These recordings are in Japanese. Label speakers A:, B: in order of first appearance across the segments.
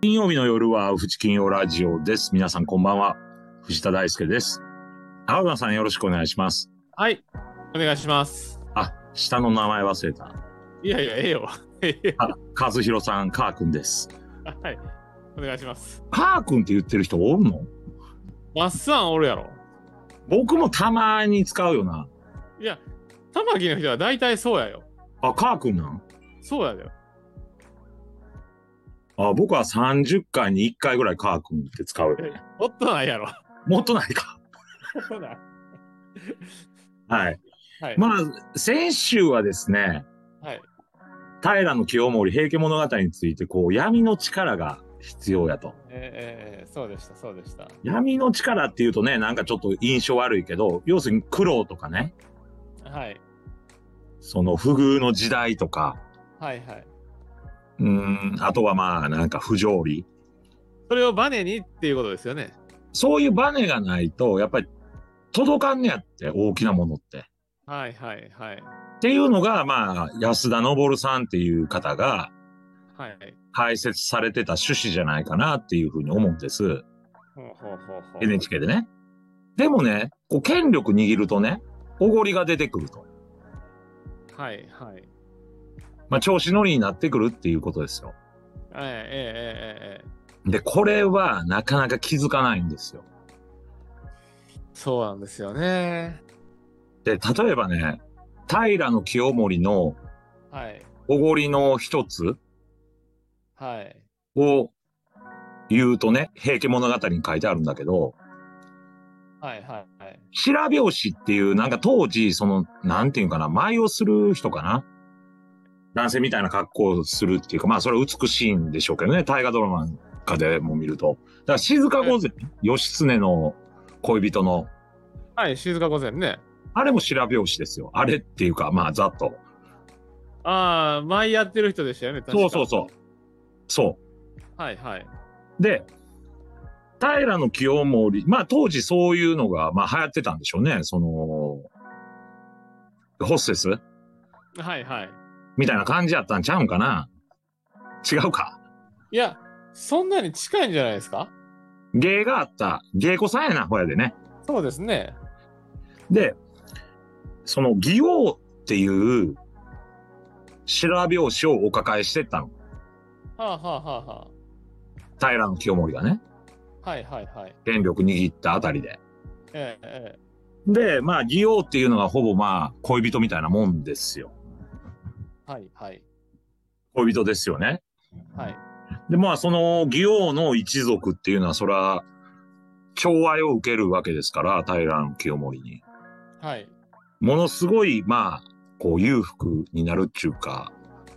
A: 金曜日の夜は、富士金曜ラジオです。皆さんこんばんは。藤田大輔です。青山さんよろしくお願いします。
B: はい。お願いします。
A: あ、下の名前忘れた。
B: いやいや、ええよ。
A: 和弘さん、カー君です。
B: はい。お願いします。
A: カー君って言ってる人おるの？
B: マッサンおるやろ。
A: 僕もたまに使うよな。
B: いや、玉木の人は大体そうやよ。
A: あ、カー君なん？
B: そうやでよ。
A: あ、僕は30回に1回ぐらいカー君って使うよね。
B: もっとないやろ。
A: もっとないか。
B: もっとない。
A: はい。
B: はい。
A: まあ、先週はですね、
B: はい。
A: 平清盛平家物語について、こう、闇の力が必要やと。
B: えー、えー、そうでした、そうでした。
A: 闇の力っていうとね、なんかちょっと印象悪いけど、要するに苦労とかね、
B: はい。
A: その不遇の時代とか、
B: はいはい。
A: うーん、あとはまあ、なんか不条理。
B: それをバネにっていうことですよね。
A: そういうバネがないと、やっぱり届かんねやって、大きなものって。
B: はいはいはい。
A: っていうのが、まあ、安田昇さんっていう方が
B: はい。
A: 解説されてた趣旨じゃないかなっていうふうに思うんです。
B: ほうほうほうほう。
A: NHK でね。でもね、こう権力握るとね、おごりが出てくると。
B: はいはい。
A: まあ、調子乗りになってくるっていうことですよ。
B: えー、えー、えー、えー、え
A: で、これはなかなか気づかないんですよ。
B: ー、そうなんですよね。
A: で、例えばね、平清盛の
B: はい。
A: おごりの一つ
B: はい。
A: を言うとね、平家物語に書いてあるんだけど、
B: はいはいはい。
A: 白拍子っていう、なんか当時、その、なんていうかな、舞をする人かな？男性みたいな格好をするっていうか、まあそれは美しいんでしょうけどね、大河ドラマなんかでも見ると。だから静か御前、義経の恋人の、
B: はい、静か御前ね。
A: あれも白拍子ですよ。あれっていうか、まあざっと。
B: ああ、前やってる人でしたよね、
A: そうそうそう。そ
B: はいはい。
A: う。で、平清盛、まあ当時そういうのが、まあ流行ってたんでしょうね。その、ホステス？
B: はいはい。
A: みたいな感じやったんちゃうんかな？違うか
B: いや、そんなに近いんじゃないですか？
A: 芸があった。芸妓さんやな、ほやでね。
B: そうですね。
A: で、その義王っていう白拍子をお抱えしてったの。
B: はあはあはあは
A: 平清盛がね。
B: あ。はいはいはい。
A: 権力握ったあたりで。
B: えええ
A: で、まあ義王っていうのがほぼまあ恋人みたいなもんですよ。
B: えはいはい。
A: 恋人ですよね。
B: はい。
A: で、まあその義王の一族っていうのはそれは寵愛を受けるわけですから、平清盛に。
B: はい。
A: ものすごい、まあ、こう裕福になるっていうか、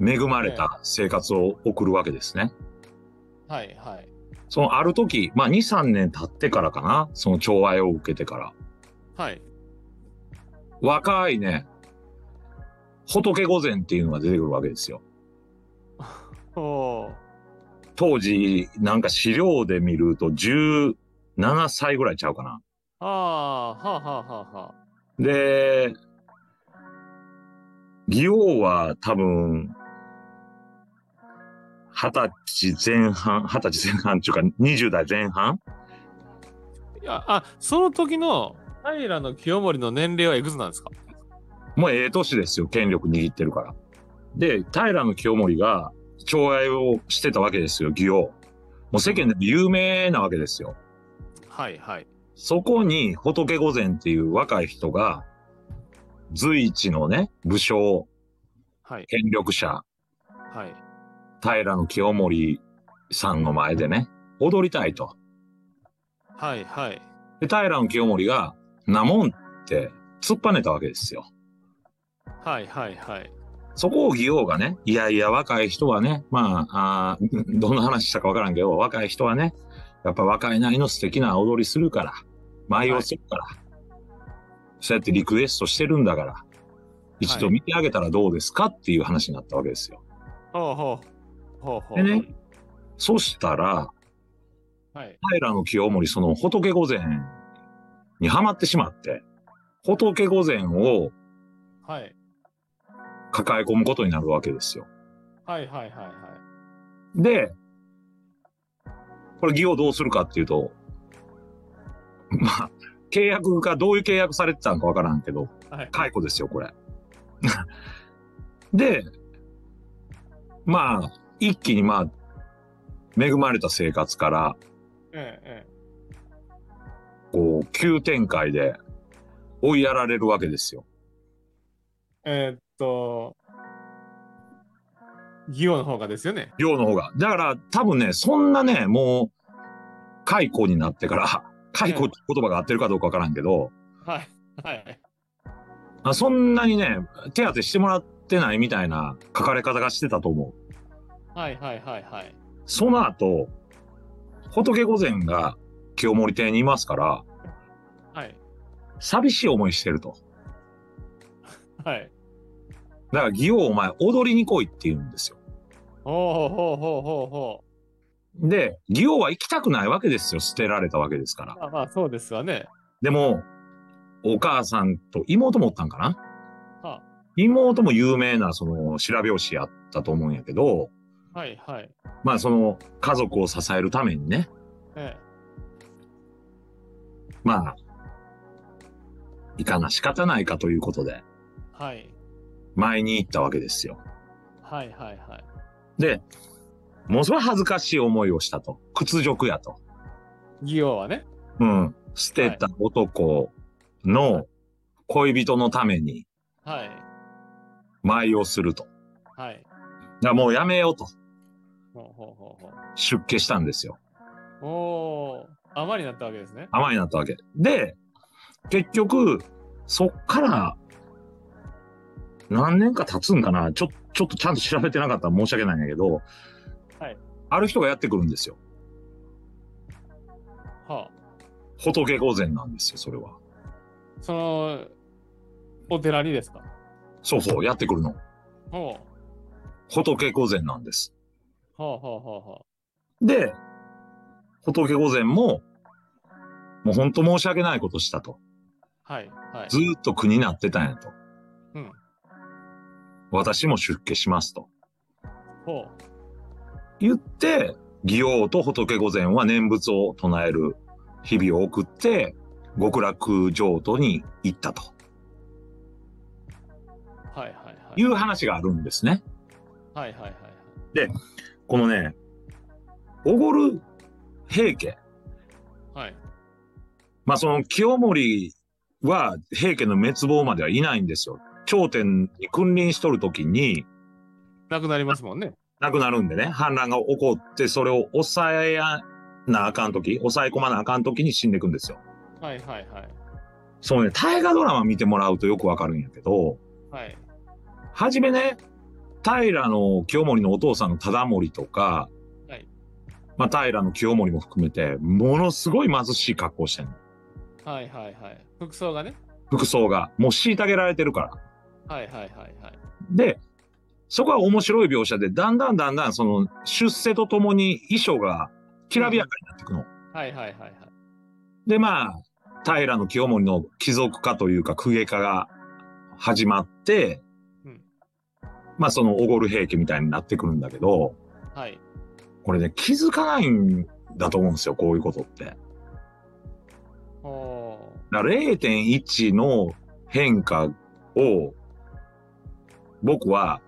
A: 恵まれた生活を送るわけですね。
B: はいはい。
A: そのある時、まあ2、3年経ってからかな、その寵愛を受けてから。
B: はい。
A: 若いね、仏御前っていうのが出てくるわけですよ。当時、なんか資料で見ると17歳ぐらいちゃうかな。
B: ああ、はあはあはあはあ。
A: で、義王は多分、二十歳前半、二十歳前半っていうか20代前半？
B: いや、あ、その時の平清盛の年齢はいくつなんですか？
A: もうええ年ですよ、権力握ってるから。で、平清盛が寵愛をしてたわけですよ、義王。もう世間でも有名なわけですよ。
B: はいはい。
A: そこに仏御前っていう若い人が、随一のね、武将、
B: はい。
A: 権力者、
B: はい。
A: 平清盛さんの前でね、踊りたいと。
B: はいはい。
A: で、平清盛が、なもんって突っぱねたわけですよ。
B: はいはいはい。
A: そこを義王がね、いやいや若い人はね、まあ、あーどんな話したかわからんけど、若い人はね、やっぱ若いなりの素敵な踊りするから、舞をするから、そうやってリクエストしてるんだから、一度見てあげたらどうですかっていう話になったわけですよ。
B: ほうほう。ほうほう。
A: でね、そしたら、
B: はい。
A: 平清盛その仏御前にハマってしまって、仏御前を
B: はい。
A: 抱え込むことになるわけですよ。
B: はいはいはいはい。
A: で、これ、義をどうするかっていうと、まあ、契約がどういう契約されてたのかわからんけど、
B: はい。
A: 解雇ですよ、これ。で、まあ、一気にまあ、恵まれた生活から、
B: ええ、え
A: こう、急展開で追いやられるわけですよ。
B: え。えーっと、ギオの方がですよね。
A: 量の方が。だから、多分ね、そんなね、もう、解雇になってから、解雇って言葉が合ってるかどうかわからんけど、
B: はい。はい。
A: あそんなにね、手当てしてもらってないみたいな書かれ方がしてたと思う。
B: はいはいはいはい。
A: その後、仏御前が清盛邸にいますから、
B: はい。
A: 寂しい思いしてると。
B: はい。
A: だから、義王お前踊りに来いって言うんですよ。
B: ほうほうほうほうほうほ
A: で、義王は行きたくないわけですよ。捨てられたわけですから
B: う。。まあまあそうですわね。
A: でも、お母さんと妹もおったんかな？
B: は
A: 妹も有名な、その、白拍子やったと思うんやけど、
B: はいはい。
A: まあ、その、家族を支えるためにね、
B: え
A: まあ、いかな仕方ないかということで、
B: え。はい。
A: 前に行ったわけですよ。
B: はいはいはい。
A: で、ものすごい恥ずかしい思いをしたと。屈辱やと。
B: ギオはね。
A: うん。捨てた男の恋人のために
B: はい。
A: 舞をすると。
B: はい。
A: だからもうやめようと。出家したんですよ。
B: う。おー、甘になったわけですね。
A: 甘いなったわけ。で、結局、そっから、何年か経つんかなちょ、ちょっとちゃんと調べてなかったら申し訳ないんだけど、
B: はい。
A: ある人がやってくるんですよ。
B: はあ。
A: 仏御前なんですよ、それは。
B: その、お寺にですか？
A: そうそう、やってくるの。
B: ほ
A: 仏御前なんです。
B: う。ほうほうほうほ
A: で、仏御前も、もう本当申し訳ないことしたと。
B: う。はい。はい
A: ず。ーっと苦になってたんやと。
B: うん。
A: 私も出家しますと。
B: ほう。
A: 言って、義王と仏御前は念仏を唱える日々を送って、極楽浄土に行ったと
B: はいはいはい。
A: いう話があるんですね。
B: はいはいはい。
A: このね、おごる平家。
B: はい。
A: まあその清盛は平家の滅亡まではいないんですよ。頂点に君臨しとるときに
B: なくなりますもんね。
A: 亡くなるんでね、反乱が起こってそれを抑えやなあかんとき、抑え込まなあかんときに死んでいくんですよ。
B: はいはいはい。
A: そうね、大河ドラマ見てもらうとよくわかるんやけど、
B: はい。
A: はじめね、平の清盛のお父さんの忠盛とか、
B: はい
A: まあ平の清盛も含めて、ものすごい貧しい格好してんの。
B: はいはいはい。服装がね。
A: 服装が。もう虐げられてるから。
B: はいはいはいはい。
A: で、そこは面白い描写で、だんだんだんだんその出世とともに衣装がきらびやかになっていくの。
B: はいはいはいはい。
A: で、まあ、平の清盛の貴族化というか公家化が始まって、
B: うん
A: まあそのおごる平家みたいになってくるんだけど、
B: はい。
A: これね、気づかないんだと思うんですよ、こういうことって。
B: ほ
A: だから0.1の変化を、僕は、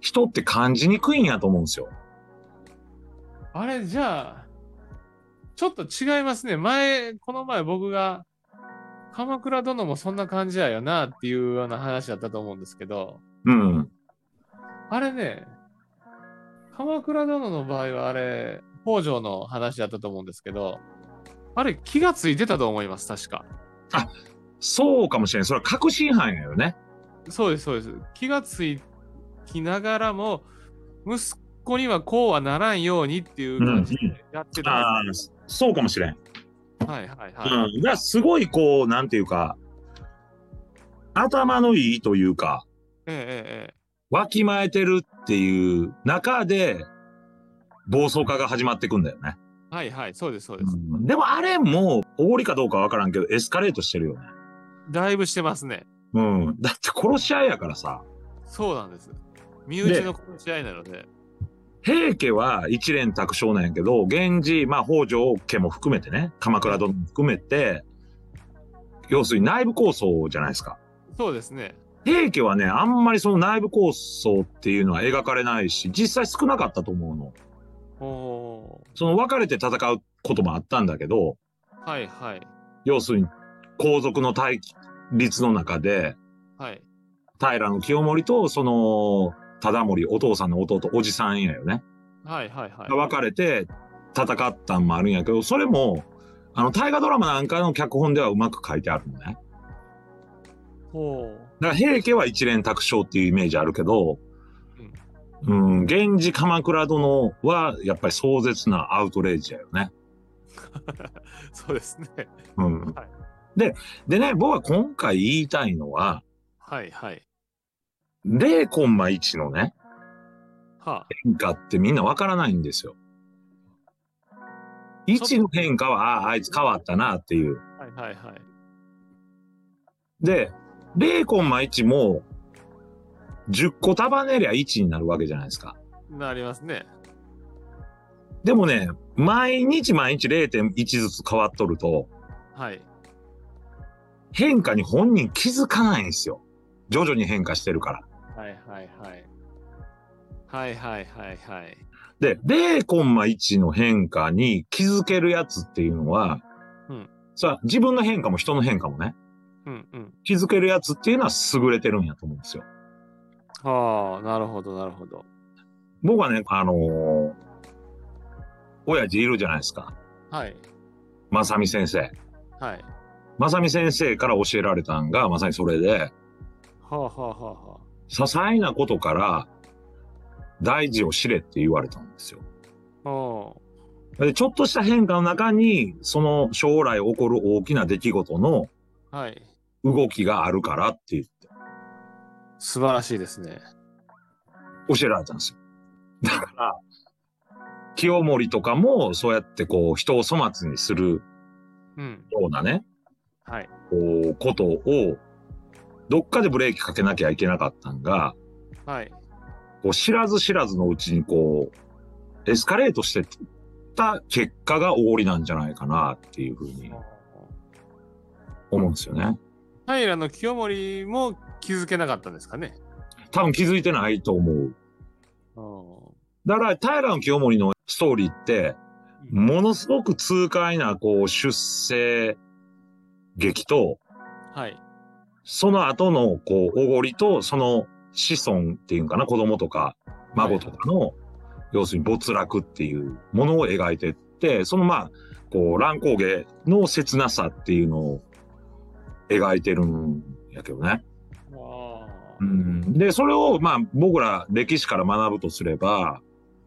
A: 人って感じにくいんやと思うんですよ。
B: う。あれ、じゃあ、ちょっと違いますね。前、この前僕が、鎌倉殿もそんな感じやよなっていうような話だったと思うんですけど、
A: うん。
B: あれね、鎌倉殿の場合はあれ、北条の話だったと思うんですけど、あれ気がついてたと思います、確か。
A: そうかもしれない。それは確信犯やよね。
B: そうです、そうです。気がつきながらも、息子にはこうはならんようにっていう感じでやってた。
A: ああ、そうかもしれん。
B: はいはいはい。
A: うん。すごいこう、なんていうか、頭のいいというか、
B: えええええ
A: わきまえてるっていう中で、暴走化が始まっていくんだよね。
B: えはいはい、そうです、そうです。
A: うんでもあれも、おごりかどうかわからんけど、エスカレートしてるよね。
B: だいぶしてますね。
A: うん。だって殺し合いやからさ。
B: そうなんです。身内の殺し合いなので。
A: 平家は一連卓勝なんやけど、源氏、まあ北条家も含めてね、鎌倉殿も含めて、要するに内部構想じゃないですか。
B: そうですね。
A: 平家はね、あんまりその内部構想っていうのは描かれないし、実際少なかったと思うの。
B: お
A: その分かれて戦うこともあったんだけど、
B: ーはいはい。
A: 要するに皇族の対立の中で、
B: はい。
A: 平清盛とその忠盛、お父さんの弟、おじさんやよね。
B: はいはいはい。
A: が分かれて戦ったんもあるんやけど、それも、あの、大河ドラマなんかの脚本ではうまく書いてあるのね。
B: ほ
A: だから平家は一連卓勝っていうイメージあるけど、うん、源氏鎌倉殿はやっぱり壮絶なアウトレイジやよね。
B: う。そうですね。
A: うん。
B: はい
A: で、でね、僕は今回言いたいのは、
B: はいはい。
A: 0コンマ1のね、
B: は
A: 変化ってみんなわからないんですよ。1の変化は、ああ、あいつ変わったなっていう。
B: あ。はいはいはい。
A: で、0コンマ1も、10個束ねりゃ1になるわけじゃないですか。
B: なりますね。
A: でもね、毎日毎日0.1ずつ変わっとると、
B: はい。
A: 変化に本人気づかないんですよ。徐々に変化してるから。
B: はいはいはい。はいはいはいはい。
A: で、0コンマ1の変化に気づけるやつっていうのは、
B: うん
A: さあ、自分の変化も人の変化もね、
B: うんうん。
A: 気づけるやつっていうのは優れてるんやと思うんですよ。
B: はあ、なるほどなるほど。
A: 僕はね、あのー親父いるじゃないですか。
B: はい。
A: まさみ先生。
B: はい。
A: まさみ先生から教えられたんが、まさにそれで、
B: はあはあはあは
A: 些細なことから大事を知れって言われたんですよ。
B: あ。お
A: でちょっとした変化の中に、その将来起こる大きな出来事の
B: はい。
A: 動きがあるからって言って
B: 素晴らしいですね。
A: 教えられたんですよ。だから、清盛とかもそうやってこう人を粗末にする
B: うん。
A: ようなね、
B: はい。
A: こう、ことを、どっかでブレーキかけなきゃいけなかったんが、
B: はい。
A: こう知らず知らずのうちにこう、エスカレートしてった結果がおごりなんじゃないかなっていうふうに思うんですよね。
B: 平の清盛も気づけなかったんですかね。
A: 多分気づいてないと思う。
B: うん
A: だから、平清盛のストーリーって、ものすごく痛快な、こう、出世劇と、
B: はい。
A: その後の、こう、おごりと、その子孫っていうかな、子供とか、孫とかの、要するに没落っていうものを描いてって、そのまあ、こう、乱高下の切なさっていうのを描いてるんやけどね。
B: あ
A: うん、で、それを、まあ、僕ら歴史から学ぶとすれば、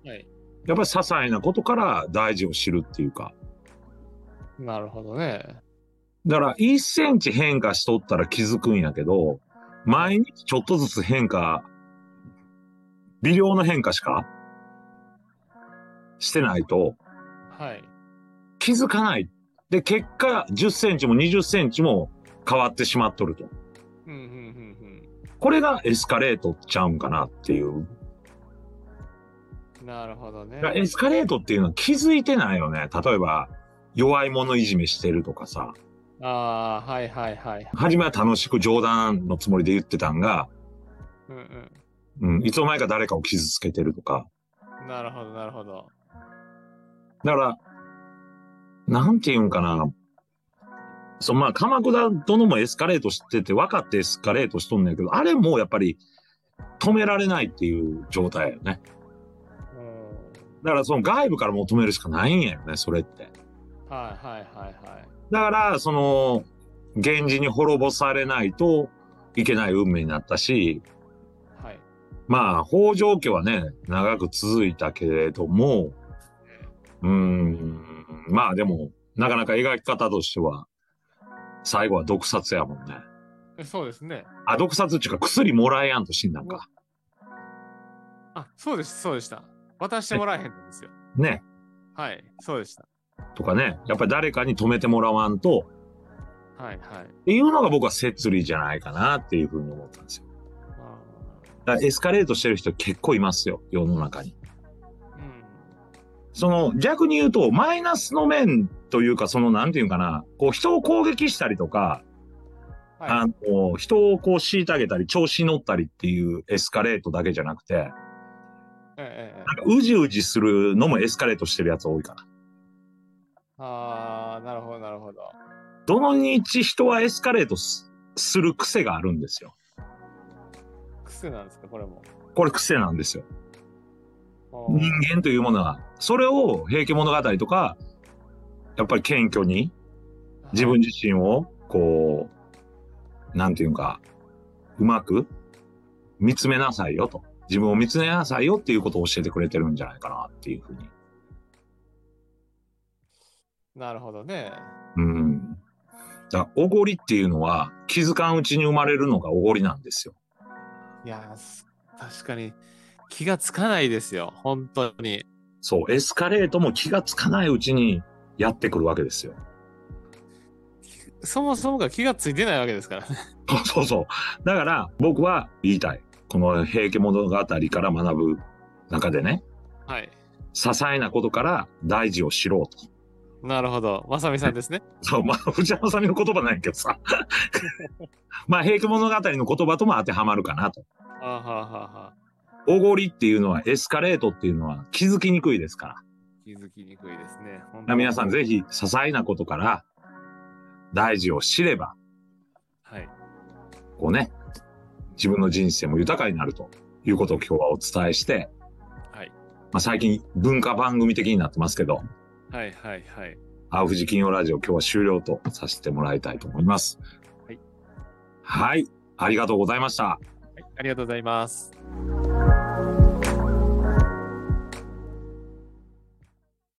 B: あ。はい。
A: やっぱり些細なことから大事を知るっていうか、
B: なるほどね。
A: だから1センチ変化しとったら気づくんやけど、毎日ちょっとずつ変化、微量の変化しかしてないと
B: はい。
A: 気づかない。で、結果10センチも20センチも変わってしまっとると。
B: うんうんうん
A: これがエスカレートちゃうんかなっていう。
B: うん。なるほどね。
A: エスカレートっていうのは気づいてないよね。例えば、弱い者いじめしてるとかさ。
B: ああ、はいはいはい。
A: 初めは楽しく冗談のつもりで言ってたんが、
B: うんうん。
A: うん、いつの間にか誰かを傷つけてるとか。
B: なるほどなるほど。
A: だから、なんて言うんかな。そう、まあ、鎌倉殿もエスカレートしてて、分かってエスカレートしとんねんけど、あれもやっぱり止められないっていう状態やよね。
B: うん。
A: だからその外部から求めるしかないんやよね、それって。
B: はいはいはいはい。
A: だから、その、源氏に滅ぼされないといけない運命になったし、
B: はい。
A: まあ、北条家はね、長く続いたけれども、うーん、まあでも、なかなか描き方としては、最後は毒殺やもんね。
B: えそうですね。
A: あ、毒殺っていうか薬もらえやんと死んだんか。
B: あ、そうでした、そうでした。渡してもらえへんんですよ。
A: ね。
B: はい、そうでした。
A: とかね。やっぱり誰かに止めてもらわんと、
B: はいはい。
A: っていうのが僕は摂理じゃないかなっていうふうに思ったんですよ。
B: あ
A: だからエスカレートしてる人結構いますよ、世の中に。
B: うん。
A: その逆に言うと、マイナスの面というか、そのなんていうかな、こう人を攻撃したりとか、
B: は
A: あの、人をこう虐げたり、調子に乗ったりっていうエスカレートだけじゃなくて、
B: い。ええええ
A: なんかうじうじするのもエスカレートしてるやつ多いから。
B: ああ、なるほど、なるほど。
A: どの日人はエスカレートすする癖があるんですよ。
B: 癖なんですか、これも。
A: これ癖なんですよ。人間というものは。それを平家物語とか、やっぱり謙虚に自分自身を、こう、なんていうか、うまく見つめなさいよと。自分を見つめなさいよっていうことを教えてくれてるんじゃないかなっていうふうに。
B: なるほどね。
A: うん。だからおごりっていうのは気づかんうちに生まれるのがおごりなんですよ。
B: いや確かに気がつかないですよ、本当に。
A: そう、エスカレートも気がつかないうちにやってくるわけですよ。
B: そもそもが気がついてないわけですからね。
A: そうそう。だから僕は言いたい。この平家物語から学ぶ中でね、
B: はい。
A: 些細なことから大事を知ろうと。
B: なるほど。まさみさんですね。
A: そう、まあ、藤山さんの言葉ないけどさ。まあ、平家物語の言葉とも当てはまるかなと。
B: あーはーはーは
A: おごりっていうのは、エスカレートっていうのは気づきにくいですから。
B: ー気づきにくいですね。
A: 皆さんぜひ、些細なことから大事を知れば、
B: はい。
A: こうね、自分の人生も豊かになるということを今日はお伝えして、
B: はい。
A: まあ、最近文化番組的になってますけど、
B: はいはいはい。
A: 青藤金曜ラジオ今日は終了とさせてもらいたいと思います。
B: はい。
A: はい。ありがとうございました。
B: はい、ありがとうございます。